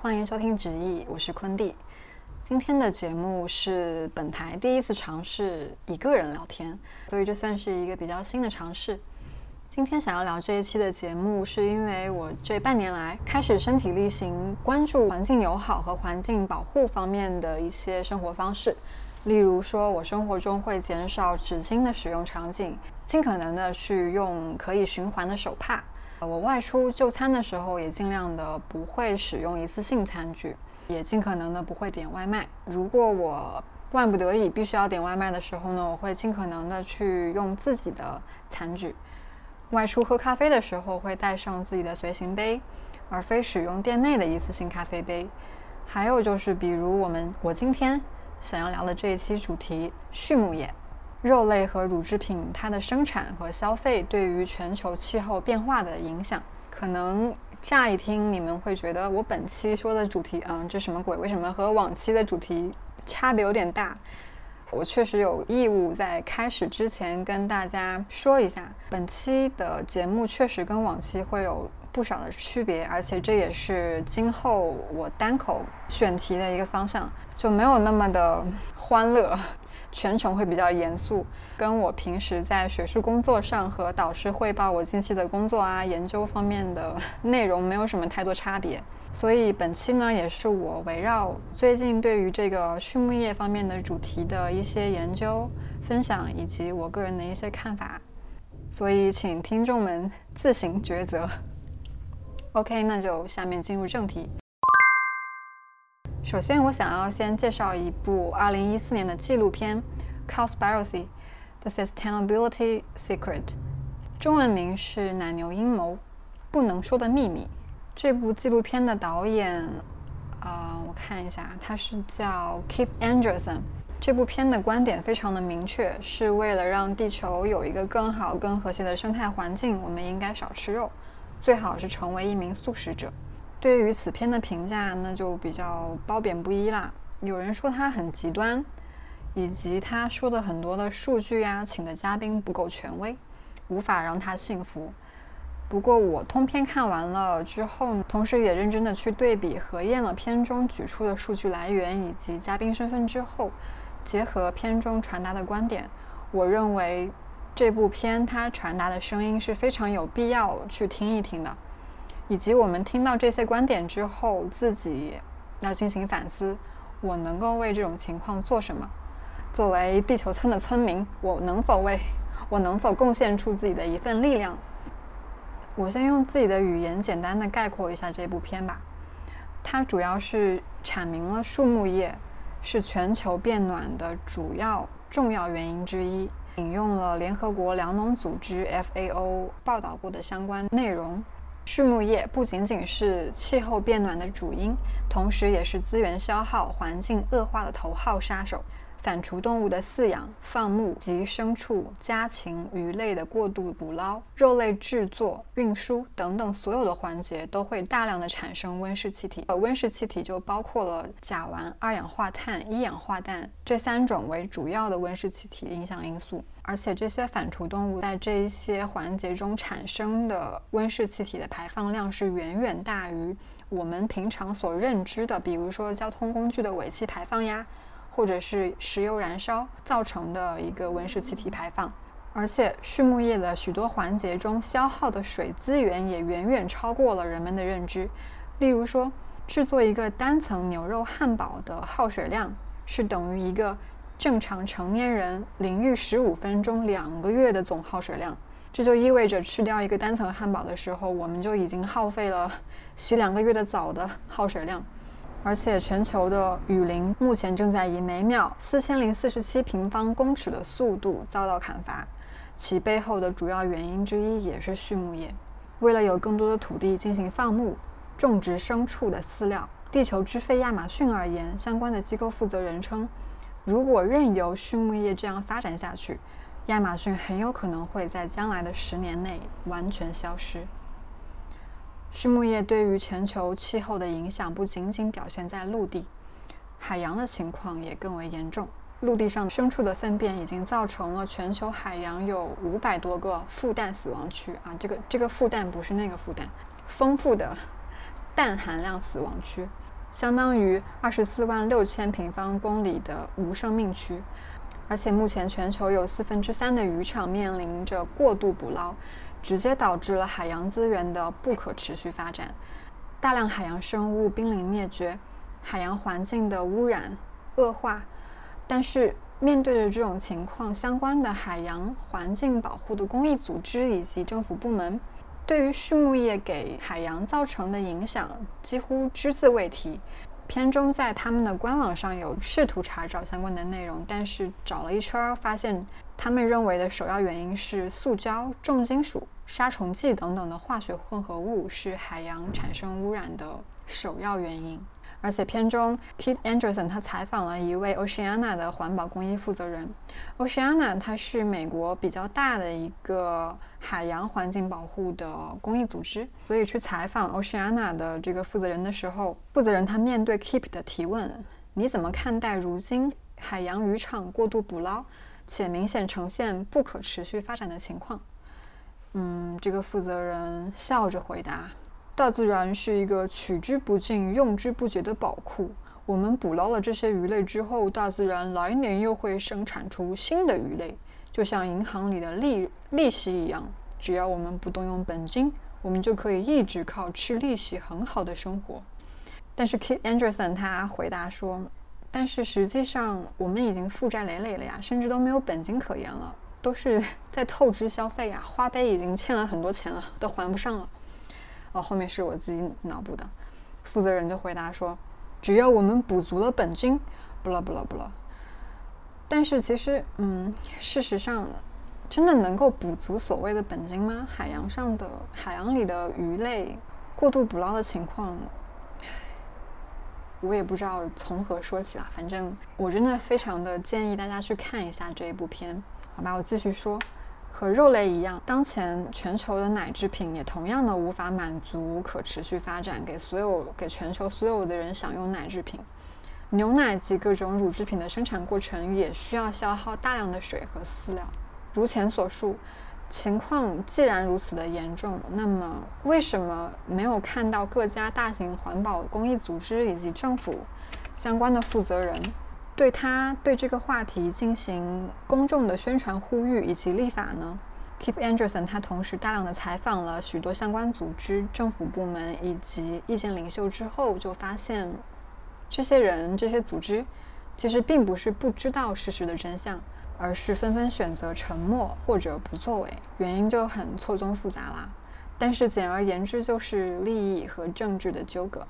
欢迎收听直译，我是昆蒂。今天的节目是本台第一次尝试一个人聊天，所以这算是一个比较新的尝试。今天想要聊这一期的节目，是因为我这半年来开始身体力行，关注环境友好和环境保护方面的一些生活方式。例如说，我生活中会减少纸巾的使用场景，尽可能的去用可以循环的手帕。我外出就餐的时候，也尽量的不会使用一次性餐具，也尽可能的不会点外卖。如果我万不得已必须要点外卖的时候呢，我会尽可能的去用自己的餐具。外出喝咖啡的时候，会带上自己的随行杯，而非使用店内的一次性咖啡杯。还有就是，比如我们我今天想要聊的这一期主题——畜牧业。肉类和乳制品，它的生产和消费对于全球气候变化的影响，可能乍一听你们会觉得我本期说的主题，嗯，这什么鬼？为什么和往期的主题差别有点大？我确实有义务在开始之前跟大家说一下，本期的节目确实跟往期会有不少的区别，而且这也是今后我单口选题的一个方向，就没有那么的欢乐。全程会比较严肃，跟我平时在学术工作上和导师汇报我近期的工作啊、研究方面的 内容没有什么太多差别。所以本期呢，也是我围绕最近对于这个畜牧业方面的主题的一些研究分享，以及我个人的一些看法。所以请听众们 自行抉择。OK，那就下面进入正题。首先，我想要先介绍一部2014年的纪录片《Cowspiracy: The Sustainability Secret》，中文名是《奶牛阴谋：不能说的秘密》。这部纪录片的导演，啊，我看一下，他是叫 Kip Anderson。这部片的观点非常的明确，是为了让地球有一个更好、更和谐的生态环境，我们应该少吃肉，最好是成为一名素食者。对于此片的评价，那就比较褒贬不一啦。有人说它很极端，以及他说的很多的数据啊，请的嘉宾不够权威，无法让他信服。不过我通篇看完了之后，同时也认真的去对比核验了片中举出的数据来源以及嘉宾身份之后，结合片中传达的观点，我认为这部片它传达的声音是非常有必要去听一听的。以及我们听到这些观点之后，自己要进行反思：我能够为这种情况做什么？作为地球村的村民，我能否为我能否贡献出自己的一份力量？我先用自己的语言简单的概括一下这部片吧。它主要是阐明了树木业是全球变暖的主要重要原因之一，引用了联合国粮农组织 FAO 报道过的相关内容。畜牧业不仅仅是气候变暖的主因，同时也是资源消耗、环境恶化的头号杀手。反刍动物的饲养、放牧及牲畜、家禽、鱼类的过度捕捞、肉类制作、运输等等所有的环节，都会大量的产生温室气体。而温室气体就包括了甲烷、二氧化碳、一氧化氮这三种为主要的温室气体影响因素。而且这些反刍动物在这一些环节中产生的温室气体的排放量是远远大于我们平常所认知的，比如说交通工具的尾气排放呀。或者是石油燃烧造成的一个温室气体排放，而且畜牧业的许多环节中消耗的水资源也远远超过了人们的认知。例如说，制作一个单层牛肉汉堡的耗水量是等于一个正常成年人淋浴十五分钟两个月的总耗水量。这就意味着吃掉一个单层汉堡的时候，我们就已经耗费了洗两个月的澡的耗水量。而且，全球的雨林目前正在以每秒四千零四十七平方公尺的速度遭到砍伐，其背后的主要原因之一也是畜牧业。为了有更多的土地进行放牧、种植牲畜的饲料，地球之肺亚马逊而言，相关的机构负责人称，如果任由畜牧业这样发展下去，亚马逊很有可能会在将来的十年内完全消失。畜牧业对于全球气候的影响不仅仅表现在陆地，海洋的情况也更为严重。陆地上牲畜的粪便已经造成了全球海洋有五百多个负氮死亡区啊！这个这个负氮不是那个负氮，丰富的氮含量死亡区，相当于二十四万六千平方公里的无生命区。而且目前全球有四分之三的渔场面临着过度捕捞，直接导致了海洋资源的不可持续发展，大量海洋生物濒临灭绝，海洋环境的污染恶化。但是面对着这种情况，相关的海洋环境保护的公益组织以及政府部门，对于畜牧业给海洋造成的影响几乎只字未提。片中在他们的官网上有试图查找相关的内容，但是找了一圈，发现他们认为的首要原因是塑胶、重金属、杀虫剂等等的化学混合物是海洋产生污染的首要原因。而且片中，Kit Anderson 他采访了一位 Oceana 的环保公益负责人。Oceana 它是美国比较大的一个海洋环境保护的公益组织，所以去采访 Oceana 的这个负责人的时候，负责人他面对 Kip 的提问：“你怎么看待如今海洋渔场过度捕捞，且明显呈现不可持续发展的情况？”嗯，这个负责人笑着回答。大自然是一个取之不尽、用之不竭的宝库。我们捕捞了这些鱼类之后，大自然来年又会生产出新的鱼类，就像银行里的利利息一样。只要我们不动用本金，我们就可以一直靠吃利息很好的生活。但是 Kit Anderson 他回答说：“但是实际上我们已经负债累累了呀，甚至都没有本金可言了，都是在透支消费呀。花呗已经欠了很多钱了，都还不上了。”哦，后面是我自己脑补的。负责人就回答说：“只要我们补足了本金，不了不了不了。”但是其实，嗯，事实上，真的能够补足所谓的本金吗？海洋上的海洋里的鱼类过度捕捞的情况，我也不知道从何说起啦。反正我真的非常的建议大家去看一下这一部片。好吧，我继续说。和肉类一样，当前全球的奶制品也同样的无法满足可持续发展，给所有给全球所有的人享用奶制品。牛奶及各种乳制品的生产过程也需要消耗大量的水和饲料。如前所述，情况既然如此的严重，那么为什么没有看到各家大型环保公益组织以及政府相关的负责人？对他对这个话题进行公众的宣传呼吁以及立法呢？Keep Anderson 他同时大量的采访了许多相关组织、政府部门以及意见领袖之后，就发现这些人、这些组织其实并不是不知道事实的真相，而是纷纷选择沉默或者不作为，原因就很错综复杂啦。但是简而言之，就是利益和政治的纠葛，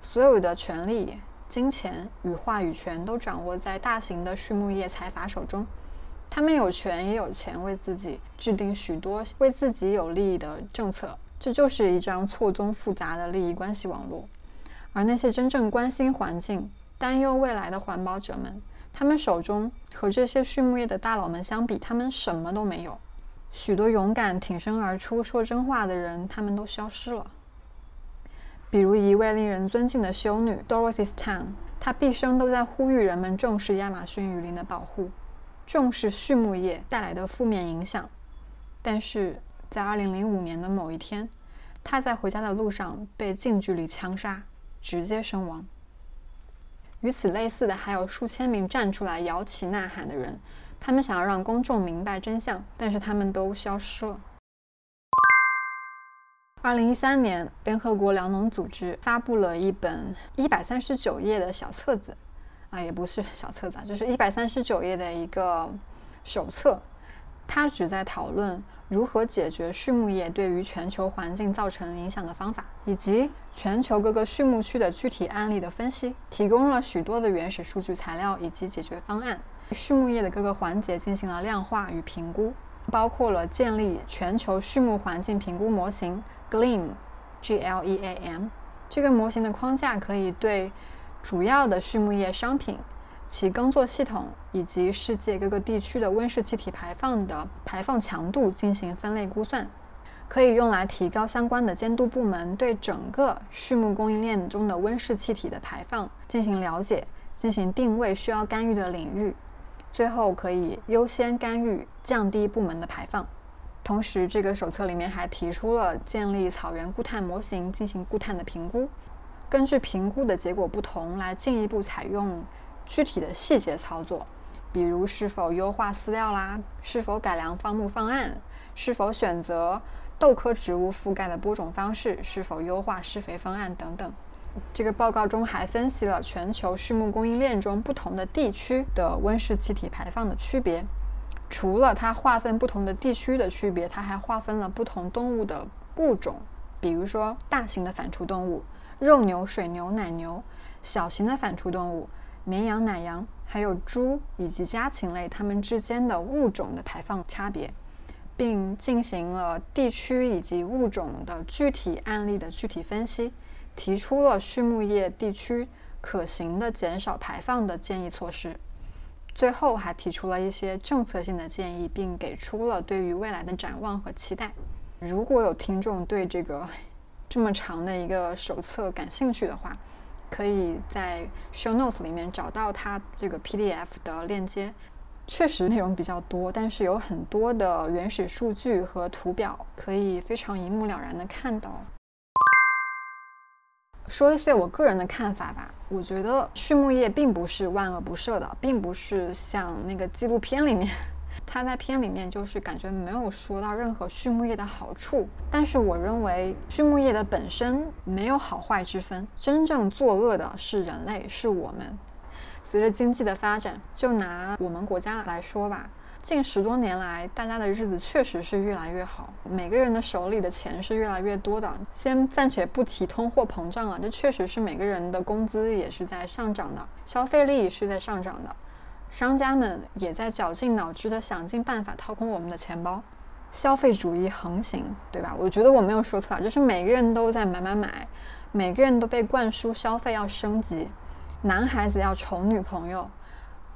所有的权利。金钱与话语权都掌握在大型的畜牧业财阀手中，他们有权也有钱为自己制定许多为自己有利益的政策，这就是一张错综复杂的利益关系网络。而那些真正关心环境、担忧未来的环保者们，他们手中和这些畜牧业的大佬们相比，他们什么都没有。许多勇敢挺身而出说真话的人，他们都消失了。比如一位令人尊敬的修女 Dorothy Stang，她毕生都在呼吁人们重视亚马逊雨林的保护，重视畜牧业带来的负面影响。但是在2005年的某一天，她在回家的路上被近距离枪杀，直接身亡。与此类似的还有数千名站出来摇旗呐喊的人，他们想要让公众明白真相，但是他们都消失了。二零一三年，联合国粮农组织发布了一本一百三十九页的小册子，啊，也不是小册子，就是一百三十九页的一个手册。它旨在讨论如何解决畜牧业对于全球环境造成影响的方法，以及全球各个畜牧区的具体案例的分析，提供了许多的原始数据材料以及解决方案。畜牧业的各个环节进行了量化与评估。包括了建立全球畜牧环境评估模型 GLEAM，G-L-E-A-M 这个模型的框架可以对主要的畜牧业商品、其耕作系统以及世界各个地区的温室气体排放的排放强度进行分类估算，可以用来提高相关的监督部门对整个畜牧供应链中的温室气体的排放进行了解，进行定位需要干预的领域。最后可以优先干预，降低部门的排放。同时，这个手册里面还提出了建立草原固碳模型，进行固碳的评估，根据评估的结果不同，来进一步采用具体的细节操作，比如是否优化饲料啦，是否改良放牧方案，是否选择豆科植物覆盖的播种方式，是否优化施肥方案等等。这个报告中还分析了全球畜牧供应链中不同的地区的温室气体排放的区别。除了它划分不同的地区的区别，它还划分了不同动物的物种。比如说，大型的反刍动物肉牛、水牛、奶牛；小型的反刍动物绵羊、奶羊，还有猪以及家禽类，它们之间的物种的排放差别，并进行了地区以及物种的具体案例的具体分析。提出了畜牧业地区可行的减少排放的建议措施，最后还提出了一些政策性的建议，并给出了对于未来的展望和期待。如果有听众对这个这么长的一个手册感兴趣的话，可以在 show notes 里面找到它这个 PDF 的链接。确实内容比较多，但是有很多的原始数据和图表，可以非常一目了然的看到。说一些我个人的看法吧。我觉得畜牧业并不是万恶不赦的，并不是像那个纪录片里面，他在片里面就是感觉没有说到任何畜牧业的好处。但是我认为畜牧业的本身没有好坏之分，真正作恶的是人类，是我们。随着经济的发展，就拿我们国家来说吧。近十多年来，大家的日子确实是越来越好，每个人的手里的钱是越来越多的。先暂且不提通货膨胀了，这确实是每个人的工资也是在上涨的，消费力是在上涨的，商家们也在绞尽脑汁的想尽办法掏空我们的钱包，消费主义横行，对吧？我觉得我没有说错，就是每个人都在买买买，每个人都被灌输消费要升级，男孩子要宠女朋友。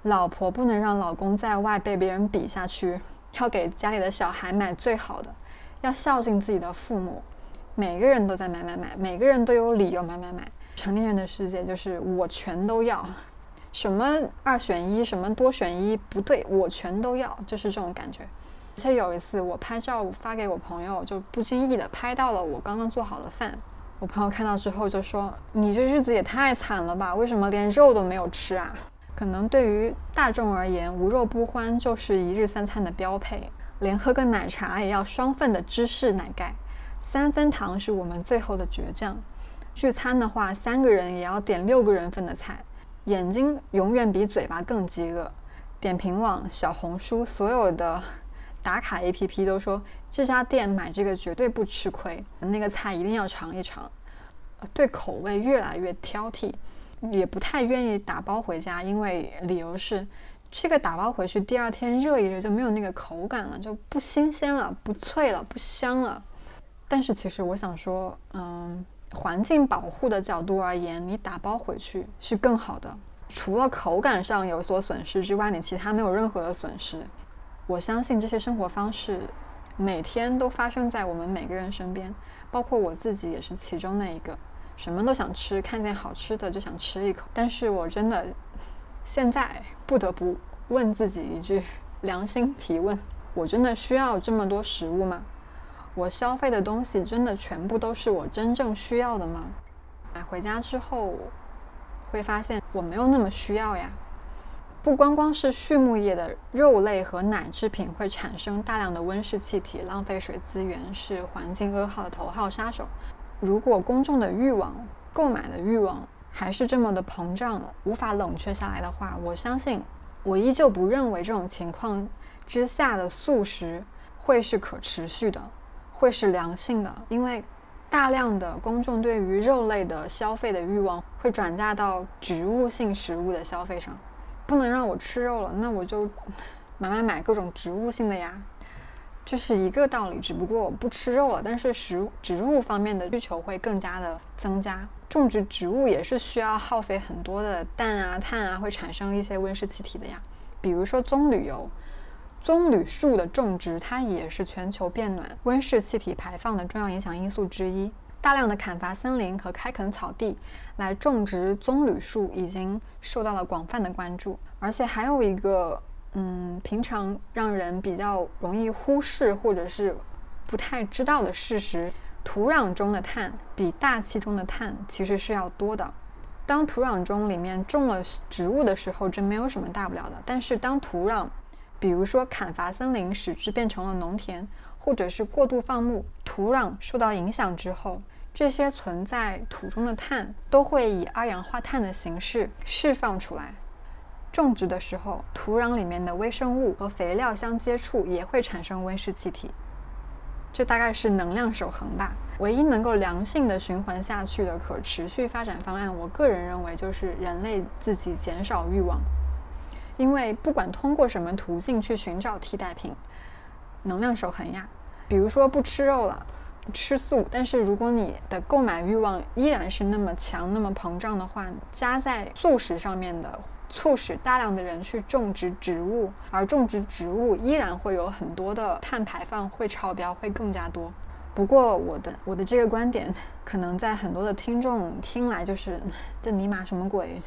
老婆不能让老公在外被别人比下去，要给家里的小孩买最好的，要孝敬自己的父母。每个人都在买买买，每个人都有理由买买买。成年人的世界就是我全都要，什么二选一，什么多选一，不对，我全都要，就是这种感觉。而且有一次我拍照发给我朋友，就不经意的拍到了我刚刚做好的饭。我朋友看到之后就说：“你这日子也太惨了吧？为什么连肉都没有吃啊？”可能对于大众而言，无肉不欢就是一日三餐的标配，连喝个奶茶也要双份的芝士奶盖，三分糖是我们最后的倔强。聚餐的话，三个人也要点六个人份的菜，眼睛永远比嘴巴更饥饿。点评网、小红书所有的打卡 APP 都说这家店买这个绝对不吃亏，那个菜一定要尝一尝，对口味越来越挑剔。也不太愿意打包回家，因为理由是这个打包回去第二天热一热就没有那个口感了，就不新鲜了，不脆了，不香了。但是其实我想说，嗯，环境保护的角度而言，你打包回去是更好的。除了口感上有所损失之外，你其他没有任何的损失。我相信这些生活方式每天都发生在我们每个人身边，包括我自己也是其中的一个。什么都想吃，看见好吃的就想吃一口。但是我真的现在不得不问自己一句良心提问：我真的需要这么多食物吗？我消费的东西真的全部都是我真正需要的吗？买回家之后会发现我没有那么需要呀。不光光是畜牧业的肉类和奶制品会产生大量的温室气体，浪费水资源，是环境噩耗的头号杀手。如果公众的欲望、购买的欲望还是这么的膨胀，无法冷却下来的话，我相信，我依旧不认为这种情况之下的素食会是可持续的，会是良性的。因为大量的公众对于肉类的消费的欲望会转嫁到植物性食物的消费上，不能让我吃肉了，那我就买买买各种植物性的呀。这是一个道理，只不过我不吃肉了，但是食植物方面的需求会更加的增加。种植植物也是需要耗费很多的氮啊、碳啊，会产生一些温室气体的呀。比如说棕榈油，棕榈树的种植，它也是全球变暖温室气体排放的重要影响因素之一。大量的砍伐森林和开垦草地来种植棕榈树，已经受到了广泛的关注。而且还有一个嗯，平常让人比较容易忽视或者是不太知道的事实：土壤中的碳比大气中的碳其实是要多的。当土壤中里面种了植物的时候，这没有什么大不了的。但是当土壤，比如说砍伐森林使之变成了农田，或者是过度放牧，土壤受到影响之后，这些存在土中的碳都会以二氧化碳的形式释放出来。种植的时候，土壤里面的微生物和肥料相接触，也会产生温室气体。这大概是能量守恒吧。唯一能够良性的循环下去的可持续发展方案，我个人认为就是人类自己减少欲望。因为不管通过什么途径去寻找替代品，能量守恒呀。比如说不吃肉了，吃素。但是如果你的购买欲望依然是那么强、那么膨胀的话，加在素食上面的。促使大量的人去种植植物，而种植植物依然会有很多的碳排放会超标，会更加多。不过我的我的这个观点，可能在很多的听众听来就是这尼玛什么鬼，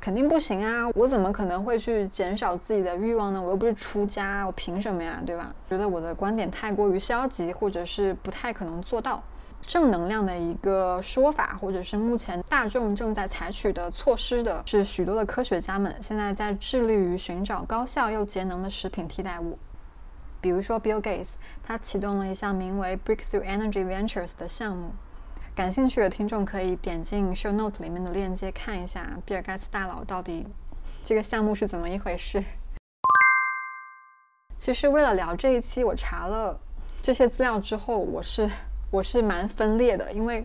肯定不行啊！我怎么可能会去减少自己的欲望呢？我又不是出家，我凭什么呀？对吧？觉得我的观点太过于消极，或者是不太可能做到。正能量的一个说法，或者是目前大众正在采取的措施的是，许多的科学家们现在在致力于寻找高效又节能的食品替代物。比如说，Bill Gates，他启动了一项名为 Breakthrough Energy Ventures 的项目。感兴趣的听众可以点进 Show Note 里面的链接看一下，比尔盖茨大佬到底这个项目是怎么一回事。其实为了聊这一期，我查了这些资料之后，我是。我是蛮分裂的，因为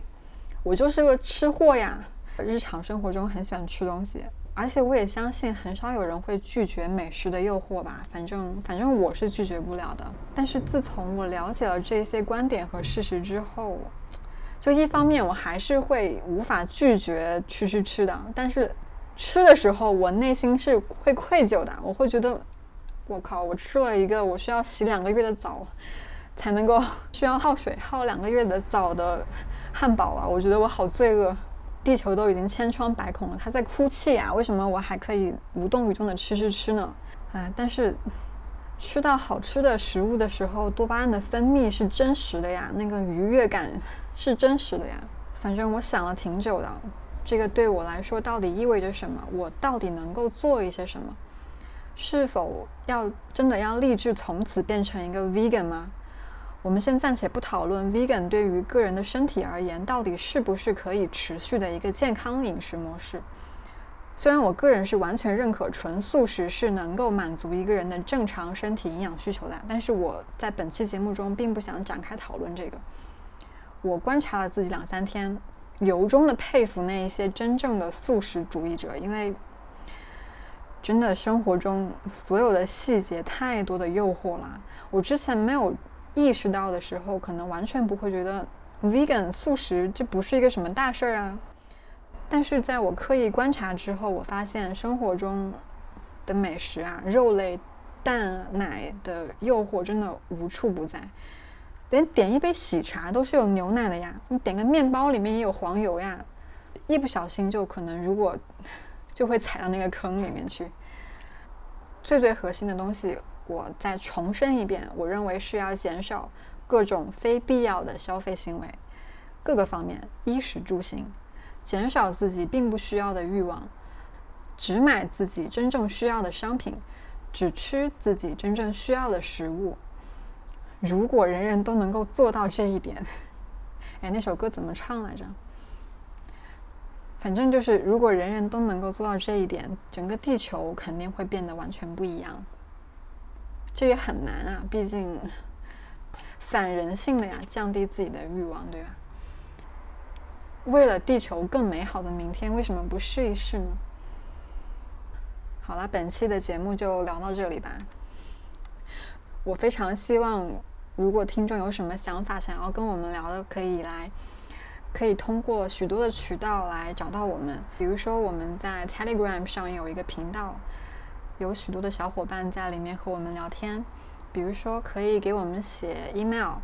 我就是个吃货呀，日常生活中很喜欢吃东西，而且我也相信很少有人会拒绝美食的诱惑吧。反正反正我是拒绝不了的。但是自从我了解了这些观点和事实之后，就一方面我还是会无法拒绝吃吃吃的，但是吃的时候我内心是会愧疚的，我会觉得我靠，我吃了一个我需要洗两个月的澡。才能够 需要耗水耗两个月的澡的汉堡啊！我觉得我好罪恶，地球都已经千疮百孔了，它在哭泣啊！为什么我还可以无动于衷的吃吃吃呢？哎，但是吃到好吃的食物的时候，多巴胺的分泌是真实的呀，那个愉悦感 是真实的呀。反正我想了挺久的，这个对我来说到底意味着什么？我到底能够做一些什么？是否要真的要立志从此变成一个 vegan 吗？我们先暂且不讨论 vegan 对于个人的身体而言到底是不是可以持续的一个健康饮食模式。虽然我个人是完全认可纯素食是能够满足一个人的正常身体营养需求的，但是我在本期节目中并不想展开讨论这个。我观察了自己两三天，由衷的佩服那一些真正的素食主义者，因为真的生活中所有的细节太多的诱惑了。我之前没有。意识到的时候，可能完全不会觉得 vegan 素食这不是一个什么大事儿啊。但是在我刻意观察之后，我发现生活中的美食啊，肉类、蛋奶的诱惑真的无处不在。连点一杯喜茶都是有牛奶的呀，你点个面包里面也有黄油呀，一不小心就可能如果 就会踩到那个坑里面去。最最核心的东西。我再重申一遍，我认为是要减少各种非必要的消费行为，各个方面，衣食住行，减少自己并不需要的欲望，只买自己真正需要的商品，只吃自己真正需要的食物。如果人人都能够做到这一点，哎，那首歌怎么唱来着？反正就是，如果人人都能够做到这一点，整个地球肯定会变得完全不一样。这也很难啊，毕竟反人性的呀，降低自己的欲望，对吧？为了地球更美好的明天，为什么不试一试呢？好了，本期的节目就聊到这里吧。我非常希望，如果听众有什么想法想要跟我们聊的，可以来，可以通过许多的渠道来找到我们。比如说，我们在 Telegram 上有一个频道。有许多的小伙伴在里面和我们聊天，比如说可以给我们写 email，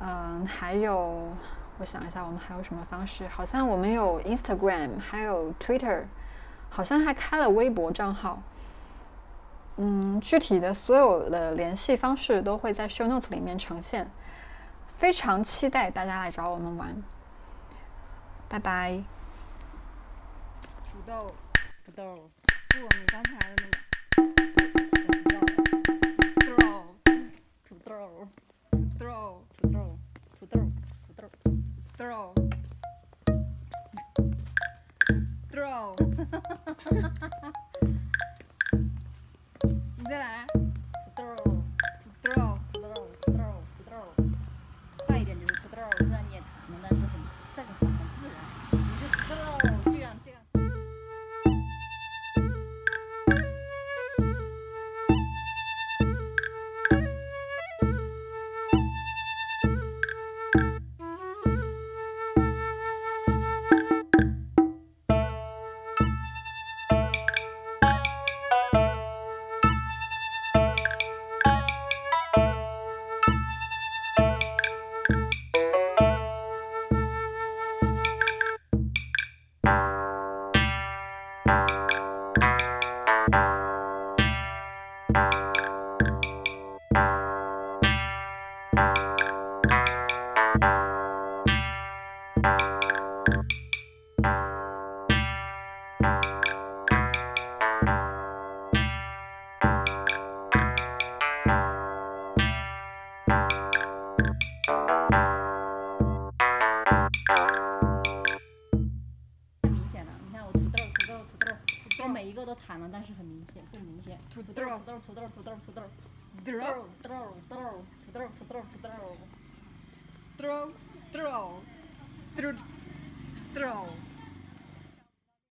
嗯，还有我想一下，我们还有什么方式？好像我们有 Instagram，还有 Twitter，好像还开了微博账号。嗯，具体的所有的联系方式都会在 show note 里面呈现，非常期待大家来找我们玩，拜拜。土豆，土豆，不，你刚才的那个。throw, to throw, to throw, to throw, throw. Throw. Да. Throw. throw, throw, throw, throw, throw, throw.